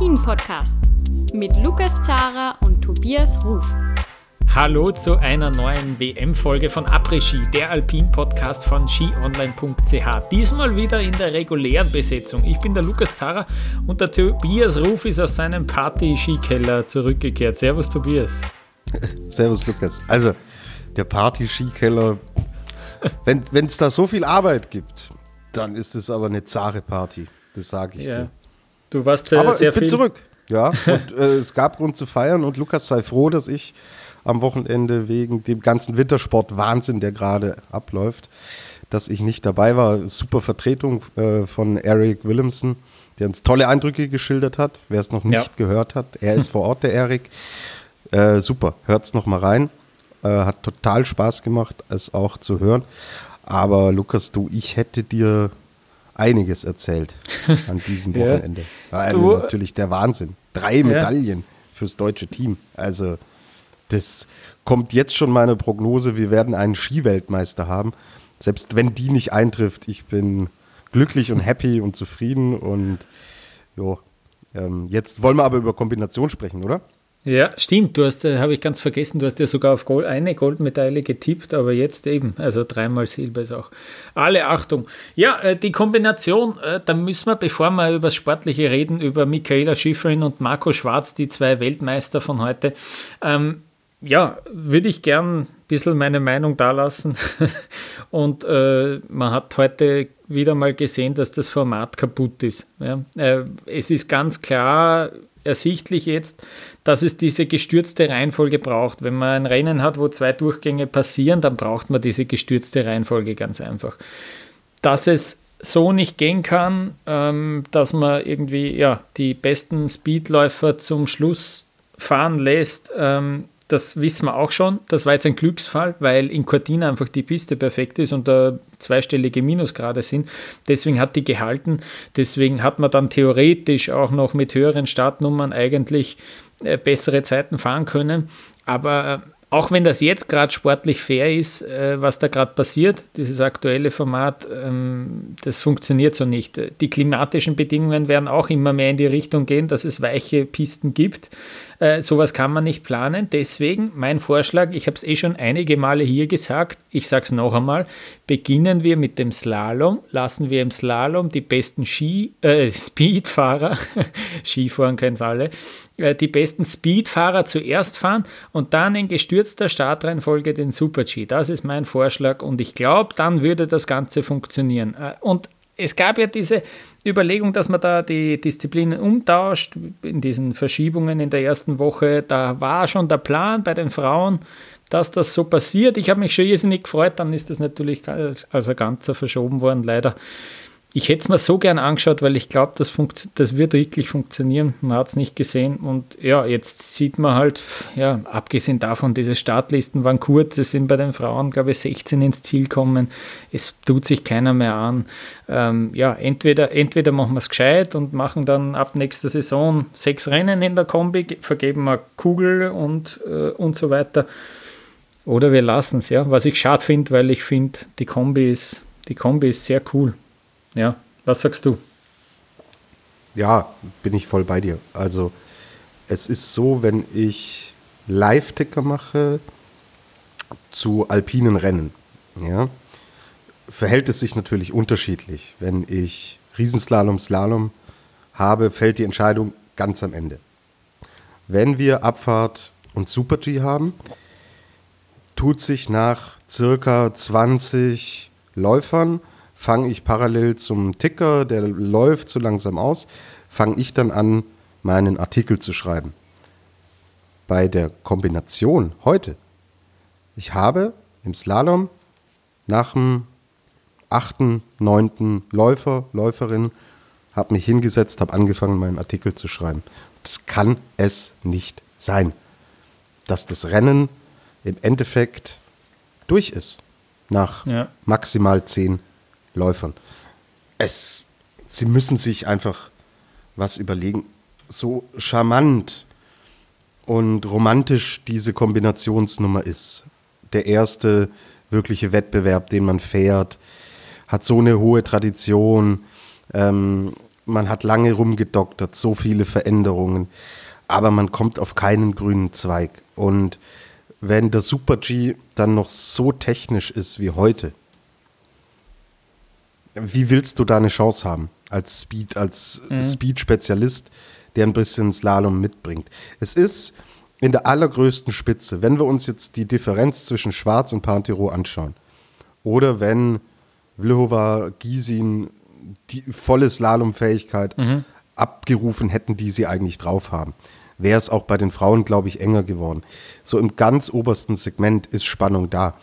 Après-Ski, der Alpin-Podcast mit Lukas Zara und Tobias Ruf. Hallo zu einer neuen WM-Folge von Après-Ski, der Alpin-Podcast von skionline.ch. Diesmal wieder in der regulären Besetzung. Ich bin der Lukas Zara und der Tobias Ruf ist aus seinem Party-Skikeller zurückgekehrt. Servus, Tobias. Servus, Lukas. Also, der Party-Skikeller, wenn es da so viel Arbeit gibt, dann ist es aber eine zahre Party. Das sage ich ja. dir. Du warst sehr, Aber sehr ich bin zurück. Ja, und äh, es gab Grund zu feiern und Lukas sei froh, dass ich am Wochenende wegen dem ganzen Wintersport-Wahnsinn, der gerade abläuft, dass ich nicht dabei war. Super Vertretung äh, von Eric Williamson, der uns tolle Eindrücke geschildert hat. Wer es noch nicht ja. gehört hat, er ist vor Ort, der Eric. Äh, super, hört es nochmal rein. Äh, hat total Spaß gemacht, es auch zu hören. Aber Lukas, du, ich hätte dir einiges erzählt an diesem Wochenende. ja. Also natürlich der Wahnsinn. Drei Medaillen ja. fürs deutsche Team. Also das kommt jetzt schon meine Prognose, wir werden einen Skiweltmeister haben. Selbst wenn die nicht eintrifft, ich bin glücklich und happy und zufrieden und jo, ähm, jetzt wollen wir aber über Kombination sprechen, oder? Ja, stimmt. Du hast, äh, habe ich ganz vergessen, du hast ja sogar auf Gold, eine Goldmedaille getippt, aber jetzt eben, also dreimal Silber ist auch. Alle Achtung. Ja, äh, die Kombination, äh, da müssen wir, bevor wir über das Sportliche reden, über Michaela Schifrin und Marco Schwarz, die zwei Weltmeister von heute. Ähm, ja, würde ich gern ein bisschen meine Meinung dalassen. und äh, man hat heute wieder mal gesehen, dass das Format kaputt ist. Ja? Äh, es ist ganz klar, ersichtlich jetzt, dass es diese gestürzte Reihenfolge braucht. Wenn man ein Rennen hat, wo zwei Durchgänge passieren, dann braucht man diese gestürzte Reihenfolge ganz einfach. Dass es so nicht gehen kann, ähm, dass man irgendwie ja, die besten Speedläufer zum Schluss fahren lässt, ähm, das wissen wir auch schon. Das war jetzt ein Glücksfall, weil in Cortina einfach die Piste perfekt ist und da zweistellige Minusgrade sind. Deswegen hat die gehalten. Deswegen hat man dann theoretisch auch noch mit höheren Startnummern eigentlich äh, bessere Zeiten fahren können. Aber äh, auch wenn das jetzt gerade sportlich fair ist, äh, was da gerade passiert, dieses aktuelle Format, ähm, das funktioniert so nicht. Die klimatischen Bedingungen werden auch immer mehr in die Richtung gehen, dass es weiche Pisten gibt. Äh, sowas kann man nicht planen. Deswegen mein Vorschlag, ich habe es eh schon einige Male hier gesagt, ich sage es noch einmal, beginnen wir mit dem Slalom, lassen wir im Slalom die besten Ski, äh, Speedfahrer, Skifahren können es alle, äh, die besten Speedfahrer zuerst fahren und dann in gestürzter Startreihenfolge den Super-G. Das ist mein Vorschlag und ich glaube, dann würde das Ganze funktionieren. Äh, und es gab ja diese Überlegung, dass man da die Disziplinen umtauscht in diesen Verschiebungen in der ersten Woche. Da war schon der Plan bei den Frauen, dass das so passiert. Ich habe mich schon irrsinnig gefreut, dann ist das natürlich als, als ganzer verschoben worden, leider ich hätte es mir so gern angeschaut, weil ich glaube, das, das wird wirklich funktionieren. Man hat es nicht gesehen. Und ja, jetzt sieht man halt, ja, abgesehen davon, diese Startlisten waren kurz. Es sind bei den Frauen, glaube ich, 16 ins Ziel kommen. Es tut sich keiner mehr an. Ähm, ja, entweder, entweder machen wir es gescheit und machen dann ab nächster Saison sechs Rennen in der Kombi, vergeben wir Kugel und, äh, und so weiter. Oder wir lassen es, ja. Was ich schade finde, weil ich finde, die Kombi ist, die Kombi ist sehr cool. Ja, was sagst du? Ja, bin ich voll bei dir. Also es ist so, wenn ich Live-Ticker mache zu alpinen Rennen, ja, verhält es sich natürlich unterschiedlich. Wenn ich Riesenslalom, Slalom habe, fällt die Entscheidung ganz am Ende. Wenn wir Abfahrt und Super-G haben, tut sich nach circa 20 Läufern fange ich parallel zum Ticker, der läuft so langsam aus, fange ich dann an, meinen Artikel zu schreiben. Bei der Kombination heute, ich habe im Slalom nach dem achten, neunten Läufer, Läuferin, habe mich hingesetzt, habe angefangen, meinen Artikel zu schreiben. Das kann es nicht sein, dass das Rennen im Endeffekt durch ist nach ja. maximal zehn Läufern. Es, sie müssen sich einfach was überlegen. So charmant und romantisch diese Kombinationsnummer ist. Der erste wirkliche Wettbewerb, den man fährt, hat so eine hohe Tradition. Ähm, man hat lange rumgedoktert, so viele Veränderungen, aber man kommt auf keinen grünen Zweig. Und wenn der Super G dann noch so technisch ist wie heute, wie willst du da eine Chance haben als Speed, als mhm. Speed-Spezialist, der ein bisschen Slalom mitbringt? Es ist in der allergrößten Spitze, wenn wir uns jetzt die Differenz zwischen Schwarz und Pantero anschauen, oder wenn Vlhova, Gisin die volle Slalomfähigkeit mhm. abgerufen hätten, die sie eigentlich drauf haben, wäre es auch bei den Frauen, glaube ich, enger geworden. So im ganz obersten Segment ist Spannung da.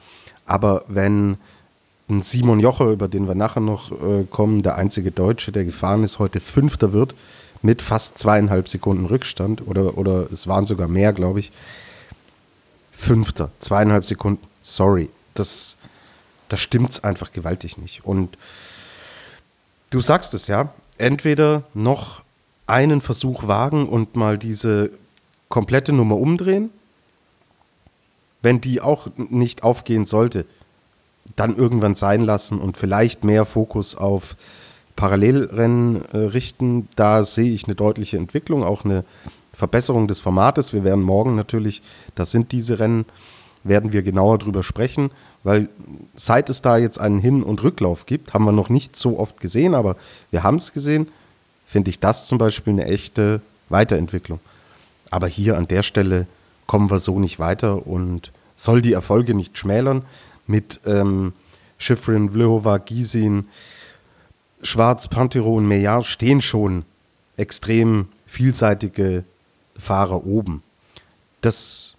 Aber wenn ein Simon Jocher, über den wir nachher noch äh, kommen, der einzige Deutsche, der gefahren ist, heute Fünfter wird, mit fast zweieinhalb Sekunden Rückstand, oder, oder es waren sogar mehr, glaube ich. Fünfter, zweieinhalb Sekunden, sorry, das, das stimmt einfach gewaltig nicht. Und du sagst es ja, entweder noch einen Versuch wagen und mal diese komplette Nummer umdrehen. Wenn die auch nicht aufgehen sollte, dann irgendwann sein lassen und vielleicht mehr Fokus auf Parallelrennen äh, richten. Da sehe ich eine deutliche Entwicklung, auch eine Verbesserung des Formates. Wir werden morgen natürlich, das sind diese Rennen, werden wir genauer drüber sprechen, weil seit es da jetzt einen Hin- und Rücklauf gibt, haben wir noch nicht so oft gesehen, aber wir haben es gesehen finde ich das zum Beispiel eine echte Weiterentwicklung. Aber hier an der Stelle kommen wir so nicht weiter und soll die Erfolge nicht schmälern. Mit ähm, Schifrin, Vlhova, Gisin, Schwarz, Pantero und Meillard stehen schon extrem vielseitige Fahrer oben. Das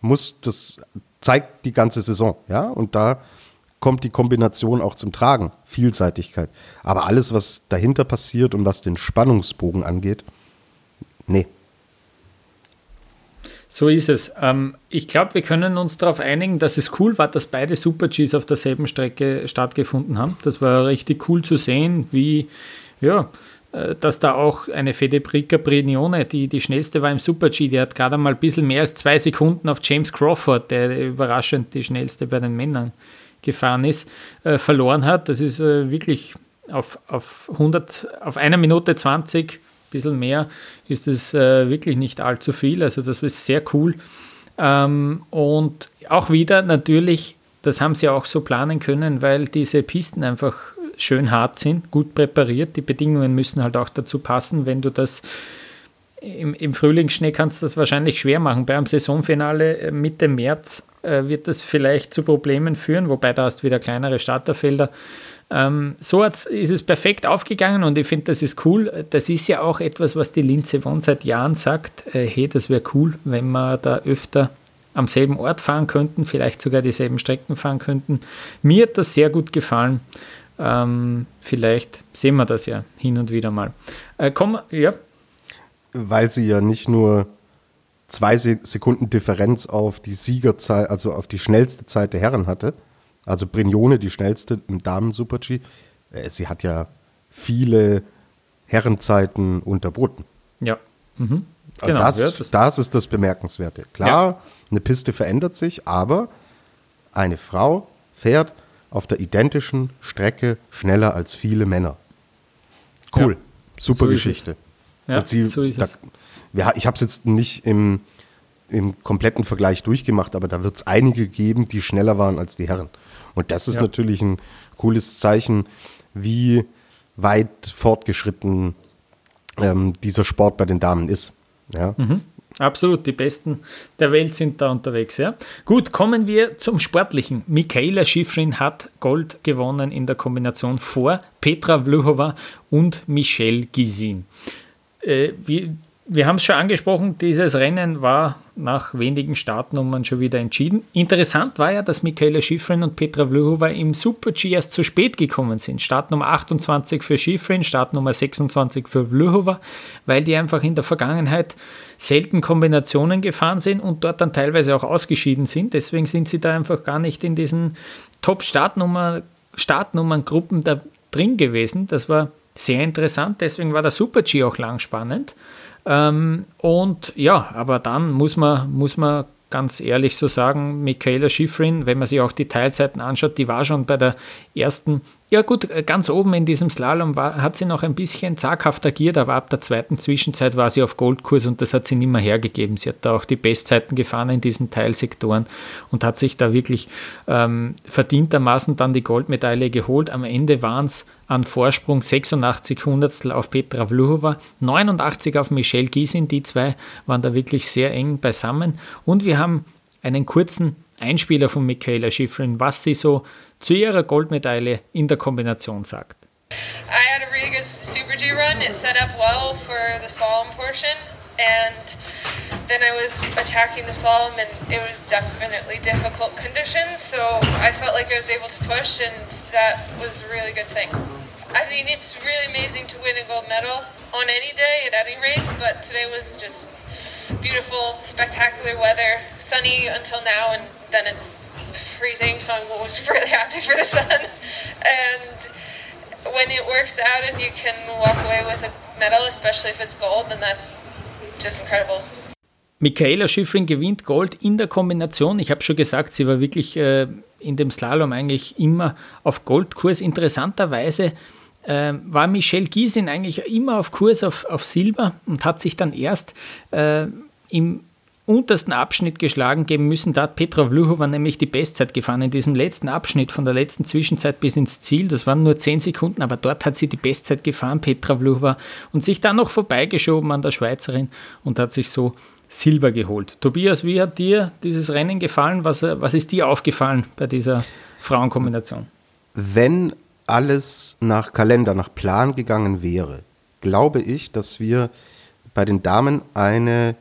muss, das zeigt die ganze Saison, ja, und da kommt die Kombination auch zum Tragen. Vielseitigkeit. Aber alles, was dahinter passiert und was den Spannungsbogen angeht, nee. So ist es. Ähm, ich glaube, wir können uns darauf einigen, dass es cool war, dass beide Super Gs auf derselben Strecke stattgefunden haben. Das war richtig cool zu sehen, wie, ja, äh, dass da auch eine Fedebrica Brignone, die die schnellste war im Super G, die hat gerade mal ein bisschen mehr als zwei Sekunden auf James Crawford, der überraschend die schnellste bei den Männern gefahren ist, äh, verloren hat. Das ist äh, wirklich auf, auf 100, auf einer Minute 20, ein bisschen mehr, ist es äh, wirklich nicht allzu viel. Also das ist sehr cool. Ähm, und auch wieder natürlich, das haben sie auch so planen können, weil diese Pisten einfach schön hart sind, gut präpariert. Die Bedingungen müssen halt auch dazu passen, wenn du das im, im Frühlingsschnee kannst du das wahrscheinlich schwer machen. Beim Saisonfinale äh, Mitte März äh, wird das vielleicht zu Problemen führen, wobei da hast du wieder kleinere Starterfelder. Ähm, so ist es perfekt aufgegangen und ich finde, das ist cool. Das ist ja auch etwas, was die Linze Won seit Jahren sagt. Äh, hey, das wäre cool, wenn wir da öfter am selben Ort fahren könnten, vielleicht sogar dieselben Strecken fahren könnten. Mir hat das sehr gut gefallen. Ähm, vielleicht sehen wir das ja hin und wieder mal. Äh, komm, ja. Weil sie ja nicht nur zwei Sekunden Differenz auf die Siegerzeit, also auf die schnellste Zeit der Herren hatte. Also Brignone, die schnellste im Damen-Super-G. Äh, sie hat ja viele Herrenzeiten unterboten. Ja. Mhm. Genau, das, ja, das, das, ist das Bemerkenswerte. Klar, ja. eine Piste verändert sich, aber eine Frau fährt auf der identischen Strecke schneller als viele Männer. Cool. Ja. Super so Geschichte. Ja, sie, so da, ja, ich habe es jetzt nicht im, im kompletten Vergleich durchgemacht, aber da wird es einige geben, die schneller waren als die Herren. Und das ist ja. natürlich ein cooles Zeichen, wie weit fortgeschritten ähm, dieser Sport bei den Damen ist. Ja. Mhm. Absolut, die Besten der Welt sind da unterwegs. Ja. Gut, kommen wir zum Sportlichen. Michaela Schifrin hat Gold gewonnen in der Kombination vor Petra Vlhova und Michelle Gisin. Äh, wie, wir haben es schon angesprochen, dieses Rennen war nach wenigen Startnummern schon wieder entschieden. Interessant war ja, dass Michaela Schifrin und Petra Vlhova im Super-G erst zu spät gekommen sind. Startnummer 28 für Schifrin, Startnummer 26 für Vlhova, weil die einfach in der Vergangenheit selten Kombinationen gefahren sind und dort dann teilweise auch ausgeschieden sind. Deswegen sind sie da einfach gar nicht in diesen Top-Startnummern Startnummern-Gruppen da drin gewesen. Das war sehr interessant, deswegen war der Super-G auch lang spannend. Ähm, und ja, aber dann muss man, muss man ganz ehrlich so sagen, Michaela Schifrin, wenn man sich auch die Teilzeiten anschaut, die war schon bei der ersten ja gut, äh, ganz oben in diesem Slalom war, hat sie noch ein bisschen zaghaft agiert, aber ab der zweiten Zwischenzeit war sie auf Goldkurs und das hat sie nicht mehr hergegeben. Sie hat da auch die Bestzeiten gefahren in diesen Teilsektoren und hat sich da wirklich ähm, verdientermaßen dann die Goldmedaille geholt. Am Ende waren es an Vorsprung 86 Hundertstel auf Petra Vluhova, 89 auf Michelle Giesin. Die zwei waren da wirklich sehr eng beisammen. Und wir haben einen kurzen Einspieler von Michaela Schifrin, was sie so zu ihrer Goldmedaille in der Kombination sagt. I had a really good Super G run. It set up well for the slalom portion, and then I was attacking the slalom, and it was definitely difficult conditions. So I felt like I was able to push, and that was a really good thing. I mean, it's really amazing to win a gold medal on any day at any race, but today was just beautiful, spectacular weather, sunny until now, and then it's freezing, so I was really happy for the sun. And when it works out and you can walk away with a medal, especially if it's gold, then that's just incredible. Michaela Schifrin gewinnt Gold in der Kombination. Ich habe schon gesagt, sie war wirklich äh, in dem Slalom eigentlich immer auf Goldkurs. Interessanterweise äh, war Michelle Giesin eigentlich immer auf Kurs auf, auf Silber und hat sich dann erst äh, im untersten Abschnitt geschlagen geben müssen. Da hat Petra Vluhova nämlich die Bestzeit gefahren in diesem letzten Abschnitt von der letzten Zwischenzeit bis ins Ziel. Das waren nur 10 Sekunden, aber dort hat sie die Bestzeit gefahren, Petra Vluhova, und sich dann noch vorbeigeschoben an der Schweizerin und hat sich so Silber geholt. Tobias, wie hat dir dieses Rennen gefallen? Was, was ist dir aufgefallen bei dieser Frauenkombination? Wenn alles nach Kalender, nach Plan gegangen wäre, glaube ich, dass wir bei den Damen eine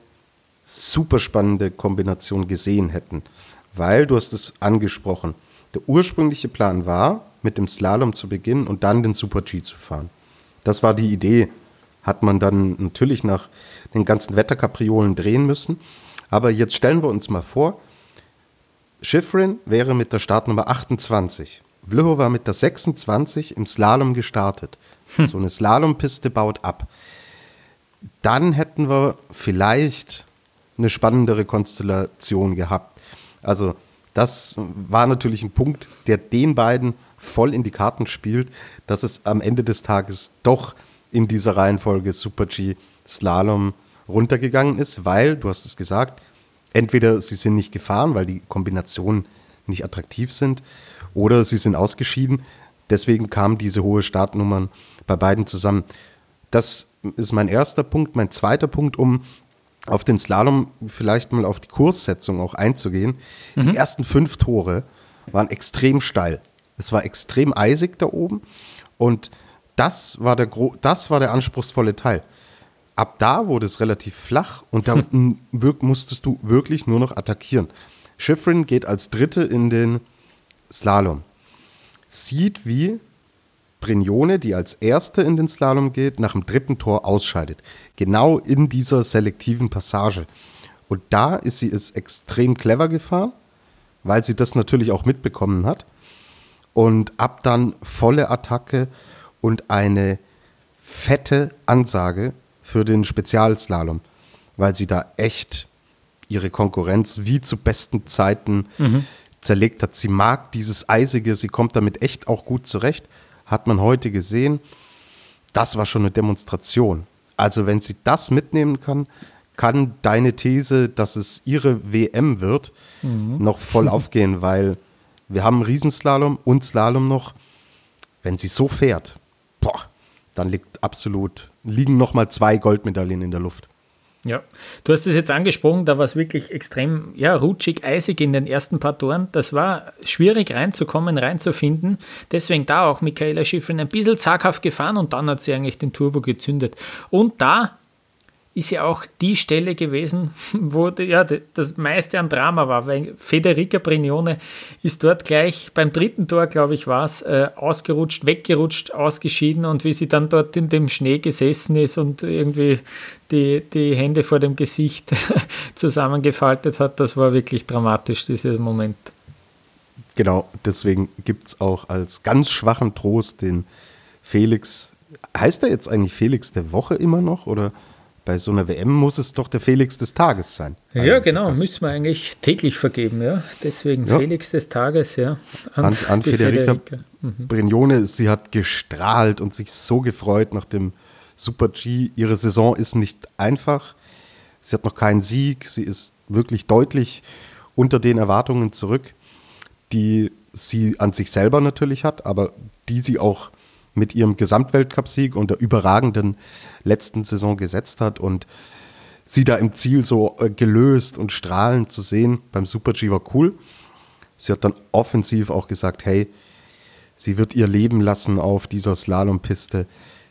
super spannende Kombination gesehen hätten. Weil, du hast es angesprochen, der ursprüngliche Plan war, mit dem Slalom zu beginnen und dann den Super G zu fahren. Das war die Idee. Hat man dann natürlich nach den ganzen Wetterkapriolen drehen müssen. Aber jetzt stellen wir uns mal vor, Schifrin wäre mit der Startnummer 28. Vlhova war mit der 26 im Slalom gestartet. Hm. So eine Slalompiste baut ab. Dann hätten wir vielleicht eine spannendere Konstellation gehabt. Also das war natürlich ein Punkt, der den beiden voll in die Karten spielt, dass es am Ende des Tages doch in dieser Reihenfolge Super G Slalom runtergegangen ist, weil, du hast es gesagt, entweder sie sind nicht gefahren, weil die Kombinationen nicht attraktiv sind, oder sie sind ausgeschieden. Deswegen kamen diese hohe Startnummern bei beiden zusammen. Das ist mein erster Punkt. Mein zweiter Punkt, um auf den Slalom vielleicht mal auf die Kurssetzung auch einzugehen. Mhm. Die ersten fünf Tore waren extrem steil. Es war extrem eisig da oben und das war der, das war der anspruchsvolle Teil. Ab da wurde es relativ flach und da hm. musstest du wirklich nur noch attackieren. Schifrin geht als Dritte in den Slalom. Sieht, wie Brignone, die als erste in den Slalom geht, nach dem dritten Tor ausscheidet. Genau in dieser selektiven Passage. Und da ist sie es extrem clever gefahren, weil sie das natürlich auch mitbekommen hat. Und ab dann volle Attacke und eine fette Ansage für den Spezialslalom, weil sie da echt ihre Konkurrenz wie zu besten Zeiten mhm. zerlegt hat. Sie mag dieses Eisige, sie kommt damit echt auch gut zurecht hat man heute gesehen, das war schon eine Demonstration. Also wenn sie das mitnehmen kann, kann deine These, dass es ihre WM wird, mhm. noch voll aufgehen, weil wir haben Riesenslalom und Slalom noch. Wenn sie so fährt, boah, dann liegt absolut, liegen noch mal zwei Goldmedaillen in der Luft. Ja, du hast es jetzt angesprochen, da war es wirklich extrem ja, rutschig, eisig in den ersten paar Toren. Das war schwierig reinzukommen, reinzufinden. Deswegen da auch Michaela Schiffrin ein bisschen zaghaft gefahren und dann hat sie eigentlich den Turbo gezündet. Und da ist ja auch die Stelle gewesen, wo ja, das meiste an Drama war, weil Federica Brignone ist dort gleich beim dritten Tor, glaube ich, war es, äh, ausgerutscht, weggerutscht, ausgeschieden und wie sie dann dort in dem Schnee gesessen ist und irgendwie die, die Hände vor dem Gesicht zusammengefaltet hat, das war wirklich dramatisch, dieser Moment. Genau, deswegen gibt es auch als ganz schwachen Trost den Felix, heißt er jetzt eigentlich Felix der Woche immer noch oder? Bei so einer WM muss es doch der Felix des Tages sein. Ja, genau, das. müssen wir eigentlich täglich vergeben, ja. Deswegen ja. Felix des Tages, ja. An, an, an Federica, Federica. Mhm. Brignone, sie hat gestrahlt und sich so gefreut nach dem Super G. Ihre Saison ist nicht einfach. Sie hat noch keinen Sieg. Sie ist wirklich deutlich unter den Erwartungen zurück, die sie an sich selber natürlich hat, aber die sie auch mit ihrem Gesamtweltcupsieg und der überragenden letzten Saison gesetzt hat und sie da im Ziel so äh, gelöst und strahlend zu sehen beim Super G war cool. Sie hat dann offensiv auch gesagt, hey, sie wird ihr Leben lassen auf dieser Slalompiste.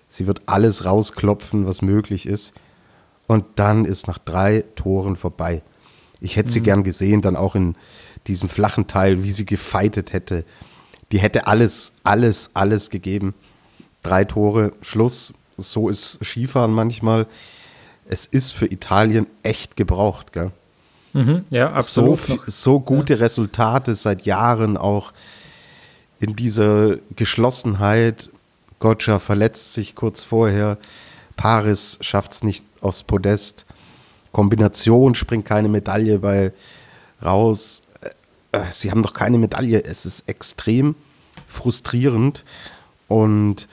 Sie wird alles rausklopfen, was möglich ist. Und dann ist nach drei Toren vorbei. Ich hätte mhm. sie gern gesehen, dann auch in diesem flachen Teil, wie sie gefeitet hätte. Die hätte alles, alles, alles gegeben. Drei Tore, Schluss. So ist Skifahren manchmal. Es ist für Italien echt gebraucht, gell? Mhm, ja, absolut. So, so gute ja. Resultate seit Jahren auch in dieser Geschlossenheit. Gotcha verletzt sich kurz vorher. Paris schafft es nicht aufs Podest. Kombination springt keine Medaille bei raus. Äh, äh, sie haben doch keine Medaille. Es ist extrem frustrierend. Und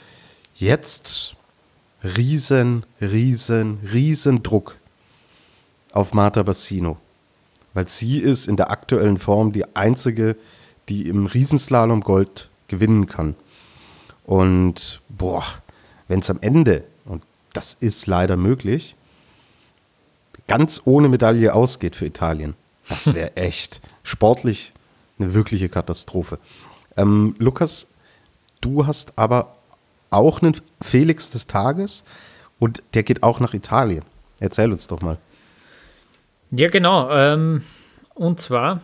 jetzt riesen, riesen, riesen Druck auf Marta Bassino. Weil sie ist in der aktuellen Form die einzige, die im Riesenslalom Gold gewinnen kann. Und boah, wenn es am Ende, und das ist leider möglich, ganz ohne Medaille ausgeht für Italien, das wäre echt sportlich eine wirkliche Katastrophe. Ähm, Lukas, du hast aber auch einen Felix des Tages und der geht auch nach Italien. Erzähl uns doch mal. Ja, genau. Ähm, und zwar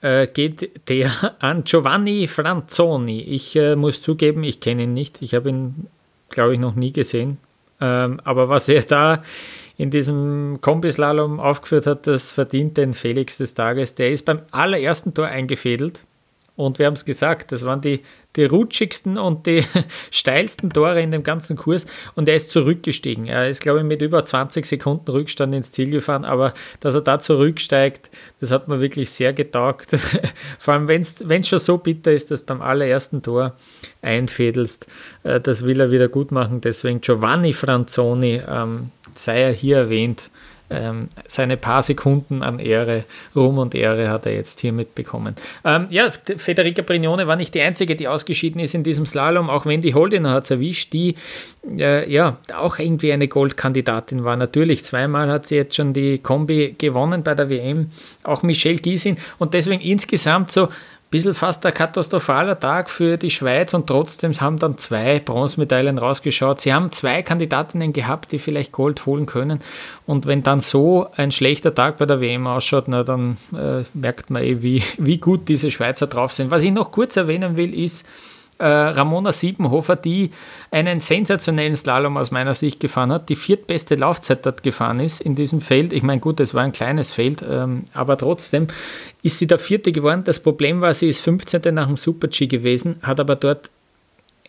äh, geht der an Giovanni Franzoni. Ich äh, muss zugeben, ich kenne ihn nicht. Ich habe ihn, glaube ich, noch nie gesehen. Ähm, aber was er da in diesem Kombislalom aufgeführt hat, das verdient den Felix des Tages. Der ist beim allerersten Tor eingefädelt. Und wir haben es gesagt, das waren die, die rutschigsten und die steilsten Tore in dem ganzen Kurs. Und er ist zurückgestiegen. Er ist, glaube ich, mit über 20 Sekunden Rückstand ins Ziel gefahren. Aber dass er da zurücksteigt, das hat mir wirklich sehr getaugt. Vor allem, wenn es schon so bitter ist, dass beim allerersten Tor einfädelst. Äh, das will er wieder gut machen. Deswegen Giovanni Franzoni, ähm, sei er hier erwähnt ähm, seine paar Sekunden an Ehre, Ruhm und Ehre hat er jetzt hier mitbekommen. Ähm, ja, Federica Brignone war nicht die einzige, die ausgeschieden ist in diesem Slalom, auch wenn die Holdiner hat es erwischt, die äh, ja auch irgendwie eine Goldkandidatin war. Natürlich, zweimal hat sie jetzt schon die Kombi gewonnen bei der WM, auch Michelle Giesin und deswegen insgesamt so bisschen fast ein katastrophaler Tag für die Schweiz und trotzdem haben dann zwei Bronzemedaillen rausgeschaut. Sie haben zwei Kandidatinnen gehabt, die vielleicht Gold holen können. Und wenn dann so ein schlechter Tag bei der WM ausschaut, na, dann äh, merkt man eh, wie, wie gut diese Schweizer drauf sind. Was ich noch kurz erwähnen will, ist, äh, Ramona Siebenhofer, die einen sensationellen Slalom aus meiner Sicht gefahren hat, die viertbeste Laufzeit dort gefahren ist in diesem Feld. Ich meine, gut, es war ein kleines Feld, ähm, aber trotzdem ist sie der vierte geworden. Das Problem war, sie ist 15. nach dem Super-G gewesen, hat aber dort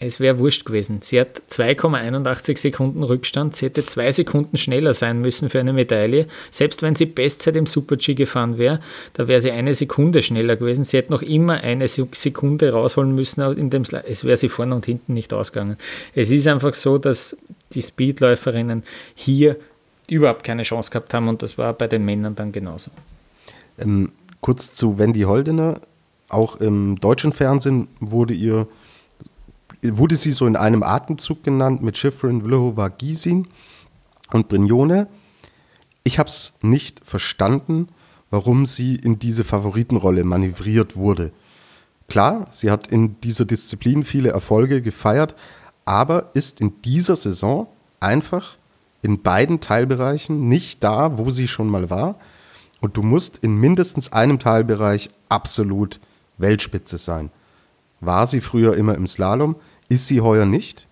es wäre wurscht gewesen. Sie hat 2,81 Sekunden Rückstand. Sie hätte zwei Sekunden schneller sein müssen für eine Medaille. Selbst wenn sie Bestzeit im Super-G gefahren wäre, da wäre sie eine Sekunde schneller gewesen. Sie hätte noch immer eine Sekunde rausholen müssen. In dem es wäre sie vorne und hinten nicht ausgegangen. Es ist einfach so, dass die Speedläuferinnen hier überhaupt keine Chance gehabt haben und das war bei den Männern dann genauso. Ähm, kurz zu Wendy Holdener. Auch im deutschen Fernsehen wurde ihr wurde sie so in einem Atemzug genannt mit Schifrin, Vlhova, Gisin und Brignone. Ich habe es nicht verstanden, warum sie in diese Favoritenrolle manövriert wurde. Klar, sie hat in dieser Disziplin viele Erfolge gefeiert, aber ist in dieser Saison einfach in beiden Teilbereichen nicht da, wo sie schon mal war. Und du musst in mindestens einem Teilbereich absolut Weltspitze sein. War sie früher immer im Slalom, ist sie heuer nicht.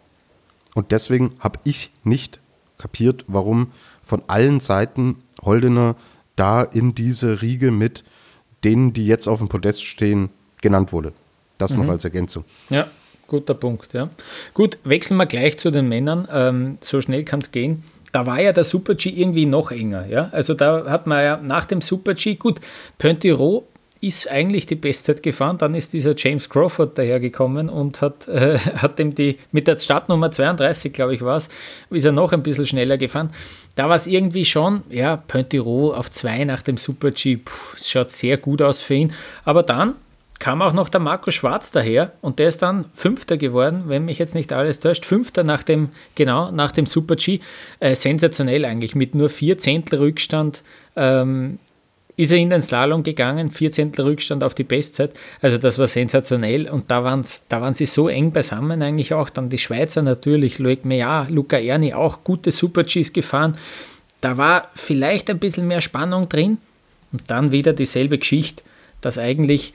Und deswegen habe ich nicht kapiert, warum von allen Seiten Holdener da in diese Riege mit denen, die jetzt auf dem Podest stehen, genannt wurde. Das mhm. noch als Ergänzung. Ja, guter Punkt. Ja. Gut, wechseln wir gleich zu den Männern. Ähm, so schnell kann es gehen. da war ja der Super-G irgendwie noch enger. Ja? Also da hat man ja nach dem Super-G, gut, Pontiro ist eigentlich die Bestzeit gefahren. Dann ist dieser James Crawford dahergekommen und hat, äh, hat dem die, mit der Startnummer 32, glaube ich, war es, ist er noch ein bisschen schneller gefahren. Da war es irgendwie schon, ja, Pontiro auf zwei nach dem Super-G, es schaut sehr gut aus für ihn. Aber dann kam auch noch der Marco Schwarz daher und der ist dann Fünfter geworden, wenn mich jetzt nicht alles täuscht. Fünfter nach dem, genau, nach dem Super-G. Äh, sensationell eigentlich, mit nur vier Zehntel Rückstand. Ähm, ist er in den Slalom gegangen, vier Zehntel Rückstand auf die Bestzeit. Also das war sensationell und da waren da waren sie so eng beisammen eigentlich auch. Dann die Schweizer natürlich, Loic Meillard, Luca Erni auch gute Super-Gs gefahren. Da war vielleicht ein bisschen mehr Spannung drin und dann wieder dieselbe Geschichte, dass eigentlich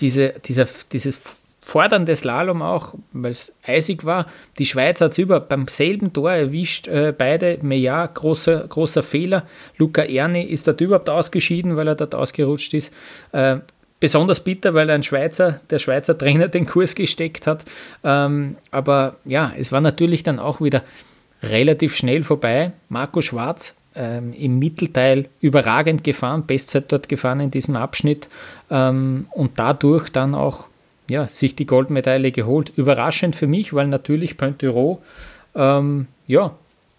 diese, dieser, dieses fordernde Slalom auch, weil es eisig war. Die Schweiz hat es über beim selben Tor erwischt, äh, beide. Meillard, großer, großer Fehler. Luca Erni ist dort überhaupt ausgeschieden, weil er dort ausgerutscht ist. Äh, besonders bitter, weil ein Schweizer, der Schweizer Trainer den Kurs gesteckt hat. Ähm, aber ja, es war natürlich dann auch wieder relativ schnell vorbei. Marco Schwarz ähm, im Mittelteil überragend gefahren, Bestzeit dort gefahren in diesem Abschnitt ähm, und dadurch dann auch ja, sich die Goldmedaille geholt. Überraschend für mich, weil natürlich Pointero, ähm, ja,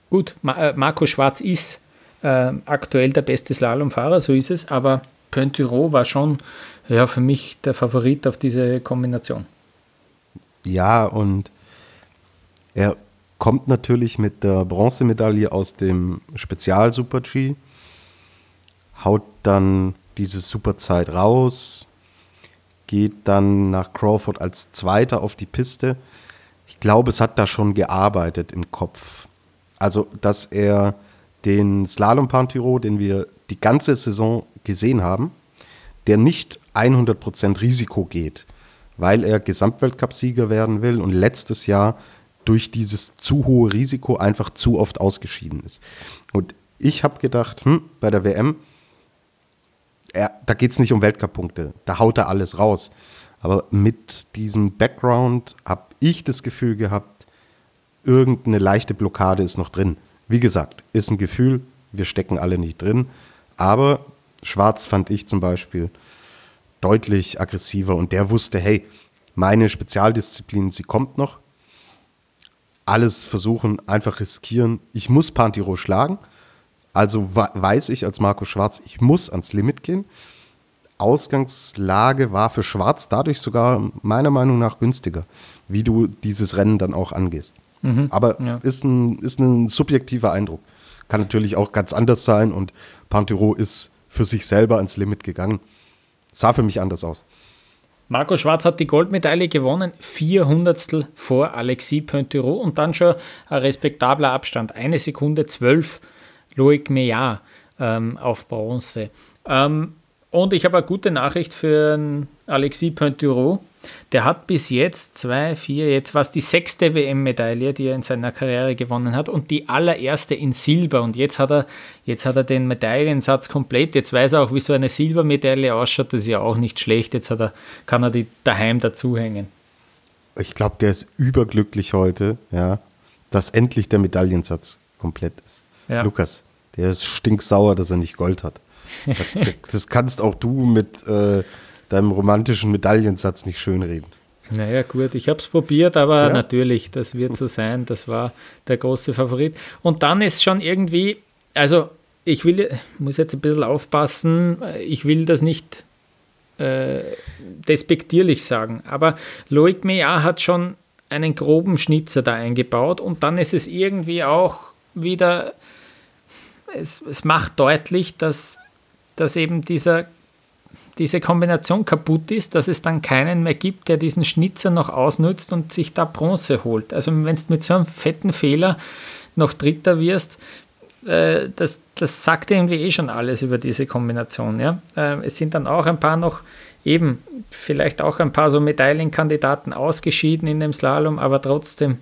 gut, Ma äh, Marco Schwarz ist äh, aktuell der beste Slalomfahrer, so ist es, aber Pointero war schon ja, für mich der Favorit auf diese Kombination. Ja, und er kommt natürlich mit der Bronzemedaille aus dem Spezial Super G, haut dann diese Superzeit raus, geht dann nach Crawford als Zweiter auf die Piste. Ich glaube, es hat da schon gearbeitet im Kopf. Also, dass er den Slalom Pantiro, den wir die ganze Saison gesehen haben, der nicht 100% Risiko geht, weil er Gesamtweltcupsieger werden will und letztes Jahr durch dieses zu hohe Risiko einfach zu oft ausgeschieden ist. Und ich habe gedacht, hm, bei der WM, er, da geht es nicht um Weltcup-Punkte, da haut er alles raus. Aber mit diesem Background habe ich das Gefühl gehabt, irgendeine leichte Blockade ist noch drin. Wie gesagt, ist ein Gefühl, wir stecken alle nicht drin. Aber Schwarz fand ich zum Beispiel deutlich aggressiver und der wusste, hey, meine Spezialdisziplin, sie kommt noch, alles versuchen, einfach riskieren. Ich muss Pantiro schlagen. Also weiß ich als Marco Schwarz, ich muss ans Limit gehen. Ausgangslage war für Schwarz dadurch sogar meiner Meinung nach günstiger, wie du dieses Rennen dann auch angehst. Mhm, Aber ja. ist, ein, ist ein subjektiver Eindruck. Kann natürlich auch ganz anders sein und Pantiro ist für sich selber ans Limit gegangen. Sah für mich anders aus. Marco Schwarz hat die Goldmedaille gewonnen, 400 vor Alexis Pointero und dann schon ein respektabler Abstand, eine Sekunde zwölf Loic Meillard ähm, auf Bronze. Ähm, und ich habe eine gute Nachricht für Alexis Pointero. Der hat bis jetzt zwei, vier, jetzt war es die sechste WM-Medaille, die er in seiner Karriere gewonnen hat und die allererste in Silber. Und jetzt hat er, jetzt hat er den Medaillensatz komplett. Jetzt weiß er auch, wie so eine Silbermedaille ausschaut. Das ist ja auch nicht schlecht. Jetzt er, kann er die daheim dazuhängen. Ich glaube, der ist überglücklich heute, ja, dass endlich der Medaillensatz komplett ist. Ja. Lukas, der ist stinksauer, dass er nicht Gold hat. Das kannst auch du mit äh, deinem romantischen Medaillensatz nicht schönreden. Naja, gut, ich habe es probiert, aber ja. natürlich, das wird so sein. Das war der große Favorit. Und dann ist schon irgendwie, also ich will, muss jetzt ein bisschen aufpassen, ich will das nicht äh, despektierlich sagen, aber Loic Meillard hat schon einen groben Schnitzer da eingebaut und dann ist es irgendwie auch wieder, es, es macht deutlich, dass dass eben dieser, diese Kombination kaputt ist, dass es dann keinen mehr gibt, der diesen Schnitzer noch ausnutzt und sich da Bronze holt. Also wenn du mit so einem fetten Fehler noch Dritter wirst, äh, das, das sagt irgendwie eh schon alles über diese Kombination. Ja? Äh, es sind dann auch ein paar noch eben, vielleicht auch ein paar so Medaillenkandidaten ausgeschieden in dem Slalom, aber trotzdem,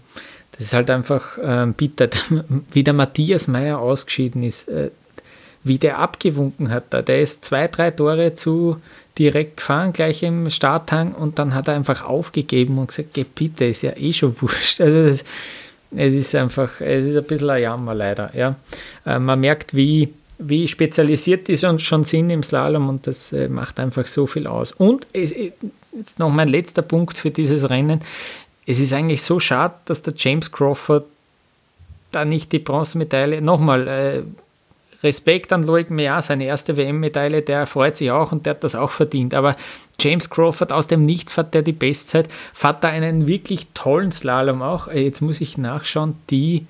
das ist halt einfach äh, bitter, wie der Matthias Meyer ausgeschieden ist. Äh, wie der abgewunken hat. Der ist zwei, drei Tore zu direkt gefahren, gleich im Starthang und dann hat er einfach aufgegeben und gesagt, geh bitte, ist ja eh schon wurscht. Also das, es ist einfach, es ist ein bisschen ein Jammer leider. Ja. Äh, man merkt, wie, wie spezialisiert die schon sind im Slalom und das äh, macht einfach so viel aus. Und es, jetzt noch mein letzter Punkt für dieses Rennen. Es ist eigentlich so schade, dass der James Crawford da nicht die Bronzemedaille, nochmal, äh, Respekt an Loic Meyer, seine erste WM-Medaille, der freut sich auch und der hat das auch verdient. Aber James Crawford aus dem Nichts fährt der die Bestzeit, fährt da einen wirklich tollen Slalom auch. Äh, jetzt muss ich nachschauen, die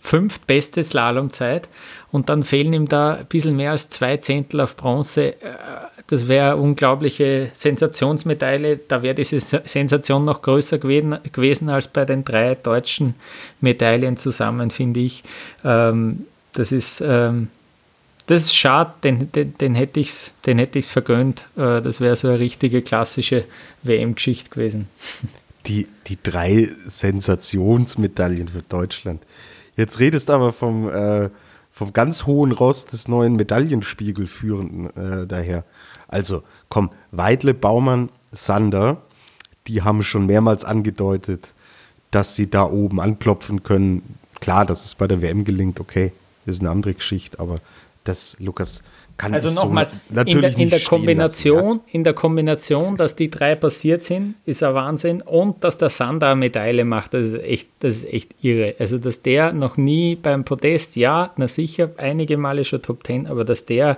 fünftbeste Slalomzeit und dann fehlen ihm da ein bisschen mehr als zwei Zehntel auf Bronze. Das wäre unglaubliche Sensationsmedaille. Da wäre diese Sensation noch größer gewesen, gewesen als bei den drei deutschen Medaillen zusammen, finde ich. Ähm, das ist, ähm, das ist schade, den, den, den hätte ich es hätt vergönnt. Äh, das wäre so eine richtige klassische WM-Geschichte gewesen. Die, die drei Sensationsmedaillen für Deutschland. Jetzt redest du aber vom, äh, vom ganz hohen Ross des neuen Medaillenspiegelführenden äh, daher. Also, komm, Weidle, Baumann, Sander, die haben schon mehrmals angedeutet, dass sie da oben anklopfen können. Klar, dass es bei der WM gelingt, okay, ist eine andere Geschichte, aber das, Lukas, kann also nochmal, so natürlich in der, in der Kombination, lassen, ja. in der Kombination, dass die drei passiert sind, ist ein Wahnsinn und dass der Sander eine Medaille macht, das ist echt, das ist echt irre. Also dass der noch nie beim Podest, ja, na sicher, einige Male schon Top Ten, aber dass der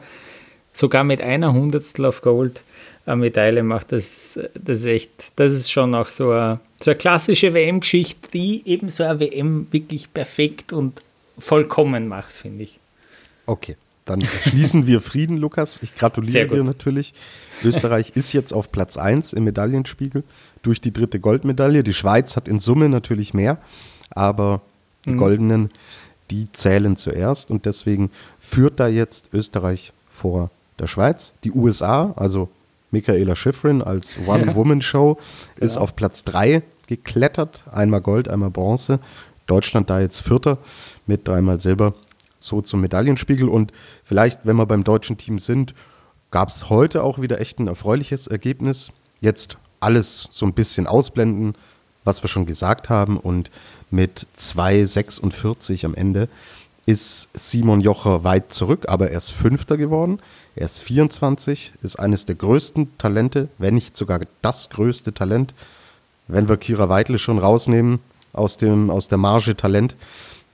sogar mit einer Hundertstel auf Gold eine Medaille macht, das, das ist echt, das ist schon auch so eine, so eine klassische WM-Geschichte, die eben so eine WM wirklich perfekt und vollkommen macht, finde ich. Okay. Dann schließen wir Frieden, Lukas. Ich gratuliere dir natürlich. Österreich ist jetzt auf Platz 1 im Medaillenspiegel durch die dritte Goldmedaille. Die Schweiz hat in Summe natürlich mehr, aber die mhm. goldenen, die zählen zuerst und deswegen führt da jetzt Österreich vor der Schweiz. Die USA, also Michaela Schifrin als One-Woman-Show, ja. ist genau. auf Platz 3 geklettert. Einmal Gold, einmal Bronze. Deutschland da jetzt Vierter mit dreimal Silber so zum Medaillenspiegel. Und vielleicht, wenn wir beim deutschen Team sind, gab es heute auch wieder echt ein erfreuliches Ergebnis. Jetzt alles so ein bisschen ausblenden, was wir schon gesagt haben. Und mit 2,46 am Ende ist Simon Jocher weit zurück, aber er ist Fünfter geworden. Er ist 24, ist eines der größten Talente, wenn nicht sogar das größte Talent. Wenn wir Kira Weidle schon rausnehmen aus, dem, aus der Marge Talent,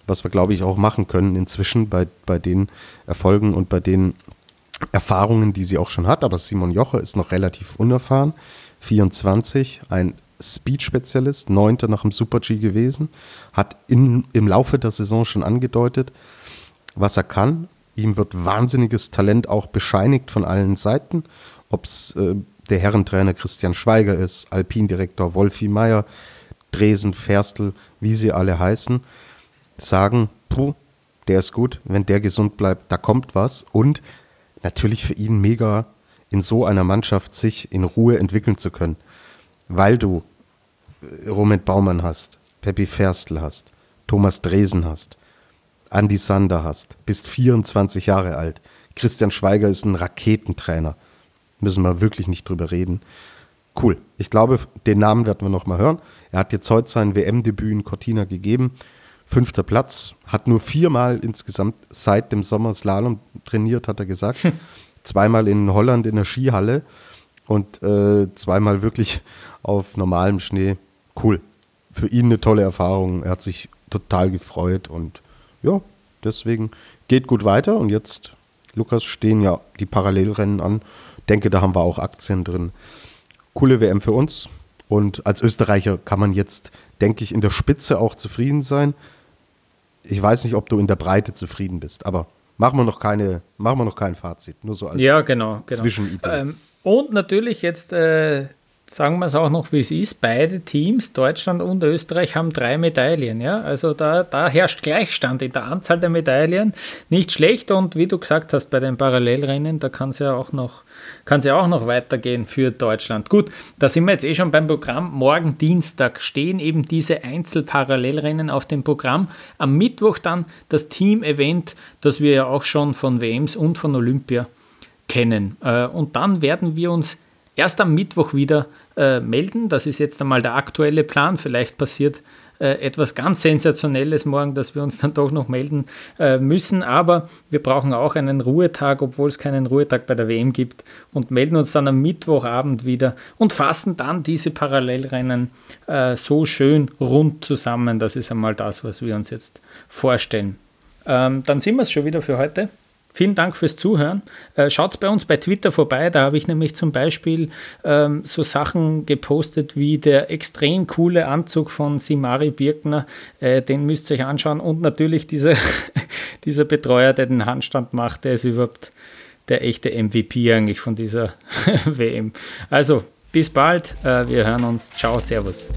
was wir, glaube ich, auch machen können inzwischen bei, bei den Erfolgen und bei den Erfahrungen, die sie auch schon hat. Aber Simon Joche ist noch relativ unerfahren. 24, ein Speed-Spezialist, neunter nach dem Super-G gewesen, hat in, im Laufe der Saison schon angedeutet, was er kann. Ihm wird wahnsinniges Talent auch bescheinigt von allen Seiten, ob es äh, der Herrentrainer Christian Schweiger ist, Alpindirektor Wolfi Meyer, Dresen, Ferstl, wie sie alle heißen sagen, puh, der ist gut, wenn der gesund bleibt, da kommt was. Und natürlich für ihn mega, in so einer Mannschaft sich in Ruhe entwickeln zu können. Weil du äh, Roman Baumann hast, Peppi Ferstl hast, Thomas Dresen hast, Andy Sander hast, bist 24 Jahre alt. Christian Schweiger ist ein Raketentrainer. Müssen wir wirklich nicht drüber reden. Cool. Ich glaube, den Namen werden wir noch mal hören. Er hat jetzt heute sein WM-Debüt in Cortina gegeben. Fünfter Platz, hat nur viermal insgesamt seit dem Sommer Slalom trainiert, hat er gesagt. Hm. Zweimal in Holland in der Skihalle und äh, zweimal wirklich auf normalem Schnee. Cool. Für ihn eine tolle Erfahrung. Er hat sich total gefreut und ja, deswegen geht gut weiter. Und jetzt, Lukas, stehen ja die Parallelrennen an. Denke, da haben wir auch Aktien drin. Coole WM für uns. Und als Österreicher kann man jetzt, denke ich, in der Spitze auch zufrieden sein ich weiß nicht, ob du in der Breite zufrieden bist, aber machen wir noch keine, machen wir noch kein Fazit, nur so als ja, genau, genau. Zwischenidee. Ähm, und natürlich jetzt äh, sagen wir es auch noch, wie es ist. Beide Teams, Deutschland und Österreich, haben drei Medaillen. Ja? Also da, da herrscht Gleichstand in der Anzahl der Medaillen. Nicht schlecht. Und wie du gesagt hast, bei den Parallelrennen, da kann es ja auch noch, kann es ja auch noch weitergehen für Deutschland. Gut, da sind wir jetzt eh schon beim Programm. Morgen Dienstag stehen eben diese Einzelparallelrennen auf dem Programm. Am Mittwoch dann das Team-Event, das wir ja auch schon von WMs und von Olympia kennen. Äh, und dann werden wir uns erst am Mittwoch wieder äh, melden. Das ist jetzt einmal der aktuelle Plan. Vielleicht passiert äh, etwas ganz Sensationelles morgen, dass wir uns dann doch noch melden äh, müssen. Aber wir brauchen auch einen Ruhetag, obwohl es keinen Ruhetag bei der WM gibt und melden uns dann am Mittwochabend wieder und fassen dann diese Parallelrennen äh, so schön rund zusammen. Das ist einmal das, was wir uns jetzt vorstellen. Ähm, dann sind wir es schon wieder für heute. Vielen Dank fürs Zuhören. Äh, Schaut bei uns bei Twitter vorbei. Da habe ich nämlich zum Beispiel ähm, so Sachen gepostet wie der extrem coole Anzug von Simari Birkner. Äh, den müsst ihr euch anschauen. Und natürlich dieser, dieser Betreuer, der den Handstand macht, der ist überhaupt der echte MVP eigentlich von dieser WM. Also bis bald. Äh, wir hören uns. Ciao, Servus.